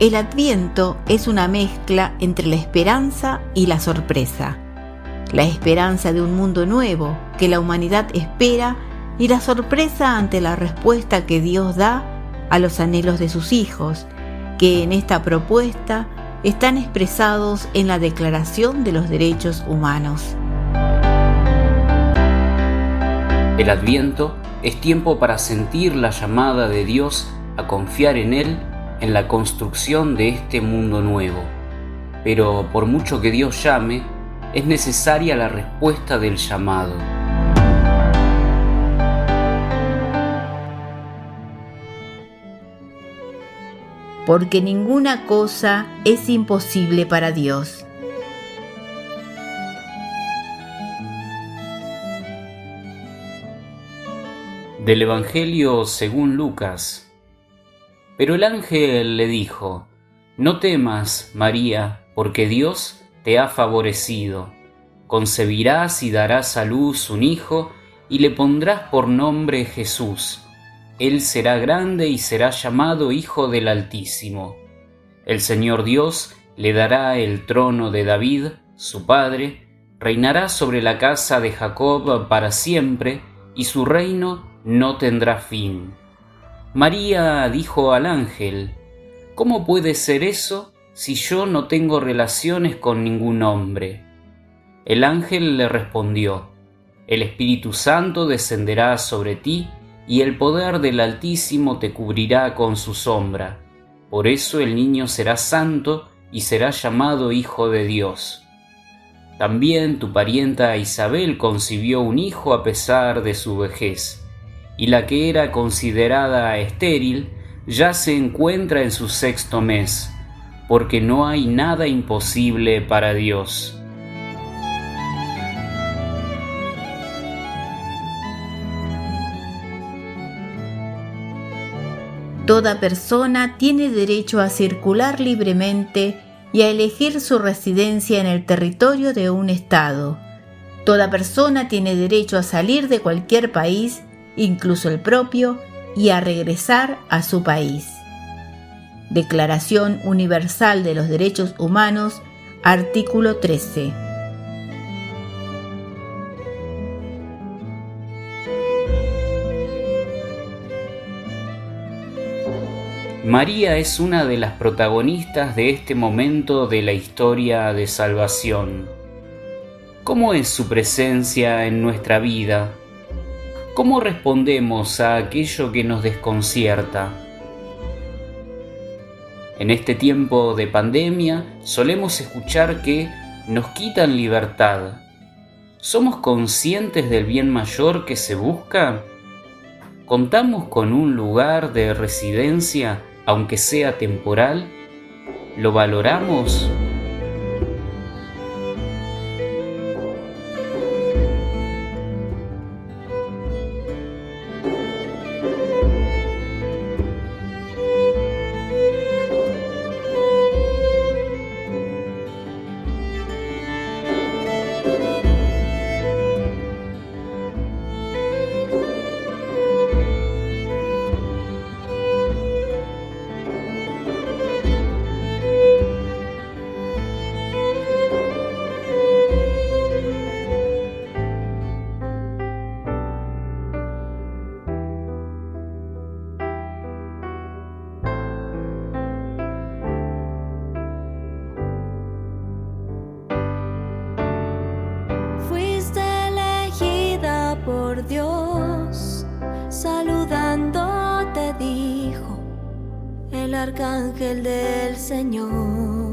El adviento es una mezcla entre la esperanza y la sorpresa. La esperanza de un mundo nuevo que la humanidad espera y la sorpresa ante la respuesta que Dios da a los anhelos de sus hijos, que en esta propuesta están expresados en la Declaración de los Derechos Humanos. El adviento es tiempo para sentir la llamada de Dios a confiar en Él en la construcción de este mundo nuevo. Pero por mucho que Dios llame, es necesaria la respuesta del llamado. Porque ninguna cosa es imposible para Dios. Del Evangelio según Lucas pero el ángel le dijo, No temas, María, porque Dios te ha favorecido. Concebirás y darás a luz un hijo, y le pondrás por nombre Jesús. Él será grande y será llamado Hijo del Altísimo. El Señor Dios le dará el trono de David, su padre, reinará sobre la casa de Jacob para siempre, y su reino no tendrá fin. María dijo al ángel, ¿Cómo puede ser eso si yo no tengo relaciones con ningún hombre? El ángel le respondió, El Espíritu Santo descenderá sobre ti y el poder del Altísimo te cubrirá con su sombra. Por eso el niño será santo y será llamado Hijo de Dios. También tu parienta Isabel concibió un hijo a pesar de su vejez y la que era considerada estéril ya se encuentra en su sexto mes, porque no hay nada imposible para Dios. Toda persona tiene derecho a circular libremente y a elegir su residencia en el territorio de un Estado. Toda persona tiene derecho a salir de cualquier país incluso el propio, y a regresar a su país. Declaración Universal de los Derechos Humanos, artículo 13. María es una de las protagonistas de este momento de la historia de salvación. ¿Cómo es su presencia en nuestra vida? ¿Cómo respondemos a aquello que nos desconcierta? En este tiempo de pandemia solemos escuchar que nos quitan libertad. ¿Somos conscientes del bien mayor que se busca? ¿Contamos con un lugar de residencia, aunque sea temporal? ¿Lo valoramos? Arcángel del Señor.